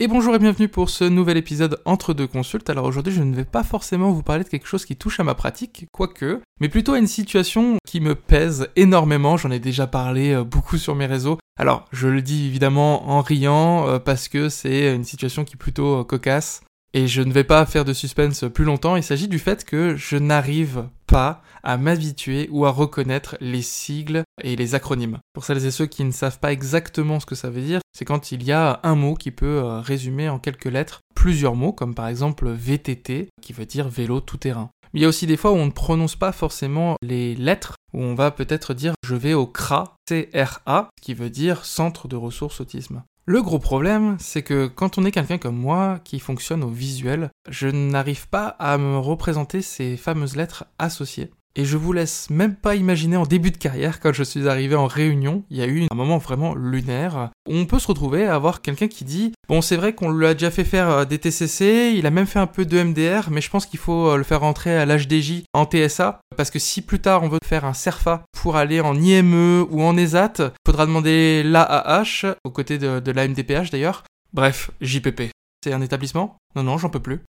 Et bonjour et bienvenue pour ce nouvel épisode entre deux consultes. Alors aujourd'hui je ne vais pas forcément vous parler de quelque chose qui touche à ma pratique, quoique, mais plutôt à une situation qui me pèse énormément, j'en ai déjà parlé euh, beaucoup sur mes réseaux. Alors je le dis évidemment en riant euh, parce que c'est une situation qui est plutôt euh, cocasse. Et je ne vais pas faire de suspense plus longtemps, il s'agit du fait que je n'arrive pas à m'habituer ou à reconnaître les sigles et les acronymes. Pour celles et ceux qui ne savent pas exactement ce que ça veut dire, c'est quand il y a un mot qui peut euh, résumer en quelques lettres plusieurs mots, comme par exemple VTT, qui veut dire vélo tout-terrain. Il y a aussi des fois où on ne prononce pas forcément les lettres, où on va peut-être dire je vais au CRA, C-R-A, qui veut dire Centre de ressources autisme. Le gros problème, c'est que quand on est quelqu'un comme moi qui fonctionne au visuel, je n'arrive pas à me représenter ces fameuses lettres associées. Et je vous laisse même pas imaginer en début de carrière, quand je suis arrivé en réunion, il y a eu un moment vraiment lunaire, où on peut se retrouver à avoir quelqu'un qui dit Bon, c'est vrai qu'on lui a déjà fait faire euh, des TCC, il a même fait un peu de MDR, mais je pense qu'il faut euh, le faire rentrer à l'HDJ en TSA, parce que si plus tard on veut faire un CERFA pour aller en IME ou en ESAT, il faudra demander l'AAH, aux côtés de, de l'AMDPH d'ailleurs. Bref, JPP. C'est un établissement? Non, non, j'en peux plus.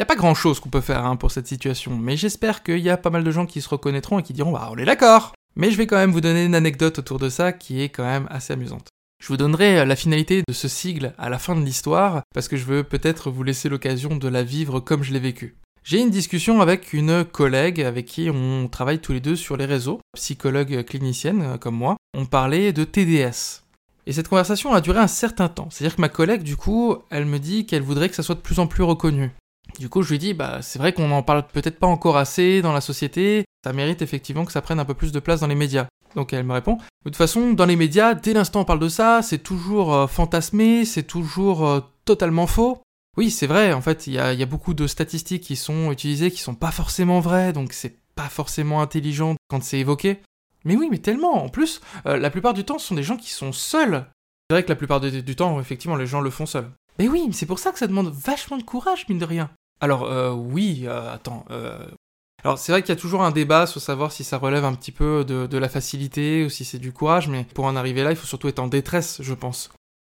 N'y a pas grand chose qu'on peut faire hein, pour cette situation, mais j'espère qu'il y a pas mal de gens qui se reconnaîtront et qui diront Bah, on est d'accord Mais je vais quand même vous donner une anecdote autour de ça qui est quand même assez amusante. Je vous donnerai euh, la finalité de ce sigle à la fin de l'histoire, parce que je veux peut-être vous laisser l'occasion de la vivre comme je l'ai vécu. J'ai une discussion avec une collègue avec qui on travaille tous les deux sur les réseaux, psychologue clinicienne euh, comme moi. On parlait de TDS. Et cette conversation a duré un certain temps. C'est-à-dire que ma collègue, du coup, elle me dit qu'elle voudrait que ça soit de plus en plus reconnu. Du coup, je lui dis, bah, c'est vrai qu'on n'en parle peut-être pas encore assez dans la société, ça mérite effectivement que ça prenne un peu plus de place dans les médias. Donc elle me répond, de toute façon, dans les médias, dès l'instant on parle de ça, c'est toujours euh, fantasmé, c'est toujours euh, totalement faux. Oui, c'est vrai, en fait, il y a, beaucoup de statistiques qui sont utilisées qui sont pas forcément vraies, donc c'est pas forcément intelligent quand c'est évoqué. Mais oui, mais tellement En plus, euh, la plupart du temps, ce sont des gens qui sont seuls. C'est vrai que la plupart du temps, effectivement, les gens le font seuls. Mais oui, c'est pour ça que ça demande vachement de courage, mine de rien. Alors euh, oui, euh, attends. Euh... Alors c'est vrai qu'il y a toujours un débat sur savoir si ça relève un petit peu de, la facilité ou si c'est du courage, mais pour en arriver là, il faut surtout être en détresse, je pense.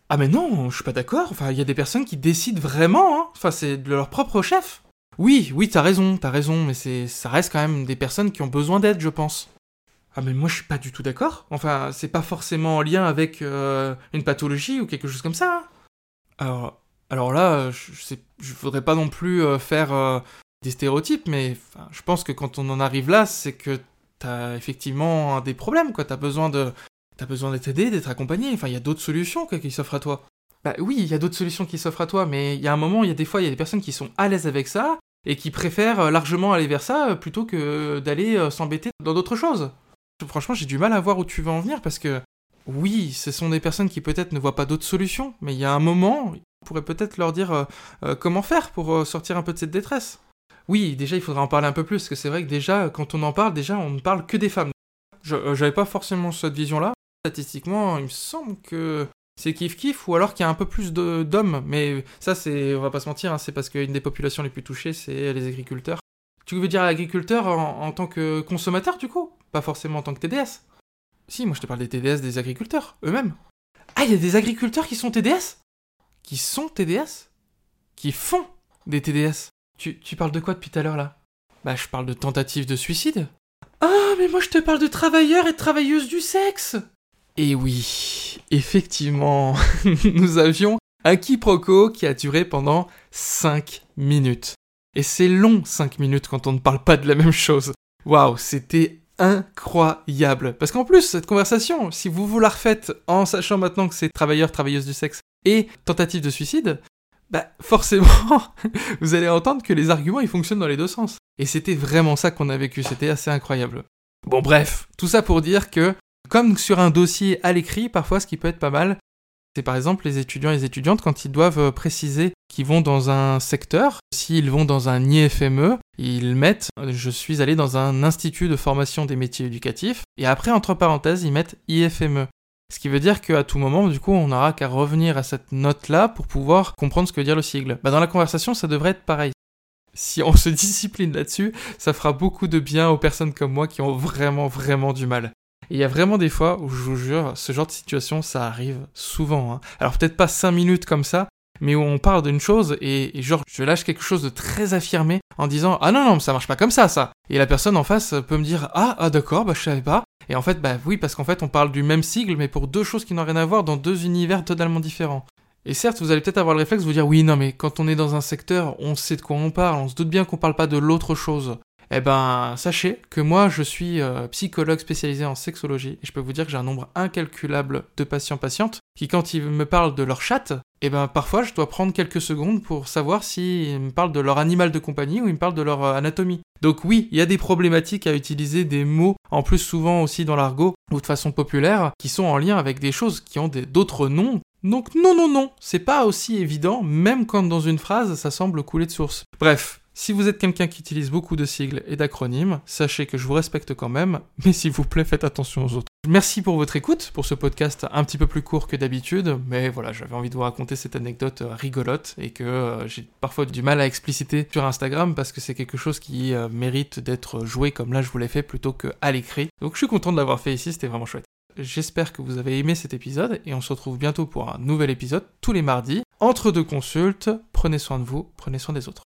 Ah mais non, je suis pas d'accord. Enfin, il y a des personnes qui décident vraiment. Hein. Enfin, c'est de leur propre chef. Oui, oui, t'as raison, t'as raison, mais c'est, ça reste quand même des personnes qui ont besoin d'aide, je pense. Ah mais moi je suis pas du tout d'accord. Enfin, c'est pas forcément en lien avec euh, une pathologie ou quelque chose comme ça. Hein. Alors, alors là, je, sais, je voudrais pas non plus euh, faire euh, des stéréotypes, mais je pense que quand on en arrive là, c'est que t'as effectivement des problèmes, quoi. T'as besoin de, t'as besoin d'être aidé, d'être accompagné. Enfin, il y a d'autres solutions qui s'offrent à toi. Bah oui, il y a d'autres solutions qui s'offrent à toi, mais il y a un moment, il y a des fois, il y a des personnes qui sont à l'aise avec ça et qui préfèrent euh, largement aller vers ça plutôt que d'aller s'embêter dans d'autres choses. Franchement, j'ai du mal à voir où tu veux en venir parce que oui, ce sont des personnes qui peut-être ne voient pas d'autres solutions, mais il y a un moment, pourrait peut-être leur dire euh, euh, comment faire pour euh, sortir un peu de cette détresse. Oui, déjà, il faudra en parler un peu plus, parce que c'est vrai que déjà, quand on en parle, déjà, on ne parle que des femmes. J'avais pas forcément cette vision-là. Statistiquement, il me semble que c'est kiff-kiff, ou alors qu'il y a un peu plus d'hommes. Mais ça, c'est, on va pas se mentir, hein, c'est parce qu'une des populations les plus touchées, c'est les agriculteurs. Tu veux dire agriculteur en, en, tant que consommateur, du coup? Pas forcément en tant que TDS Si, moi je te parle des TDS des agriculteurs, eux-mêmes. Ah, il y a des agriculteurs qui sont TDS qui sont TDS Qui font des TDS tu, parles de quoi depuis tout à l'heure là? Bah je parle de tentative de suicide. Ah mais moi je te parle de travailleurs et travailleuses du sexe Et oui, effectivement, nous avions un quiproquo qui a duré pendant 5 minutes. Et c'est long 5 minutes quand on ne parle pas de la même chose. Waouh, c'était incroyable. Parce qu'en plus, cette conversation, si vous vous la refaites en sachant maintenant que c'est travailleurs, travailleuses du sexe, et tentative de suicide, bah forcément, vous allez entendre que les arguments ils fonctionnent dans les deux sens. Et c'était vraiment ça qu'on a vécu, c'était assez incroyable. Bon bref, tout ça pour dire que, comme sur un dossier à l'écrit, parfois ce qui peut être pas mal, c'est par exemple les étudiants et les étudiantes quand ils doivent préciser qu'ils vont dans un secteur, s'ils vont dans un IFME, ils mettent je suis allé dans un institut de formation des métiers éducatifs, et après entre parenthèses ils mettent IFME. Ce qui veut dire qu'à tout moment, du coup, on n'aura qu'à revenir à cette note-là pour pouvoir comprendre ce que veut dire le sigle. Bah, dans la conversation, ça devrait être pareil. Si on se discipline là-dessus, ça fera beaucoup de bien aux personnes comme moi qui ont vraiment, vraiment du mal. Et il y a vraiment des fois où, je vous jure, ce genre de situation, ça arrive souvent. Hein. Alors peut-être pas 5 minutes comme ça, mais où on parle d'une chose et, genre je lâche quelque chose de très affirmé en disant ah non non ça marche pas comme ça ça et la personne en face peut me dire ah ah d'accord bah je savais pas et en fait bah oui parce qu'en fait on parle du même sigle mais pour deux choses qui n'ont rien à voir dans deux univers totalement différents. Et certes, vous allez peut-être avoir le réflexe de vous dire oui, non, mais quand on est dans un secteur, on sait de quoi on parle, on se doute bien qu'on parle pas de l'autre chose. Eh ben, sachez que moi, je suis euh, psychologue spécialisé en sexologie, et je peux vous dire que j'ai un nombre incalculable de patients-patientes qui, quand ils me parlent de leur chatte, eh ben, parfois, je dois prendre quelques secondes pour savoir s'ils me parlent de leur animal de compagnie ou ils me parlent de leur euh, anatomie. Donc oui, il y a des problématiques à utiliser des mots, en plus souvent aussi dans l'argot ou de façon populaire, qui sont en lien avec des choses qui ont d'autres noms donc non, non, non, c'est pas aussi évident, même quand dans une phrase ça semble couler de source. Bref, si vous êtes quelqu'un qui utilise beaucoup de sigles et d'acronymes, sachez que je vous respecte quand même, mais s'il vous plaît, faites attention aux autres. Merci pour votre écoute, pour ce podcast un petit peu plus court que d'habitude, mais voilà, j'avais envie de vous raconter cette anecdote euh, rigolote et que euh, j'ai parfois du mal à expliciter sur Instagram parce que c'est quelque chose qui euh, mérite d'être joué comme là je vous l'ai fait plutôt qu'à l'écrit. Donc je suis content de l'avoir fait ici, c'était vraiment chouette. J'espère que vous avez aimé cet épisode et on se retrouve bientôt pour un nouvel épisode tous les mardis. Entre deux consultes, prenez soin de vous, prenez soin des autres.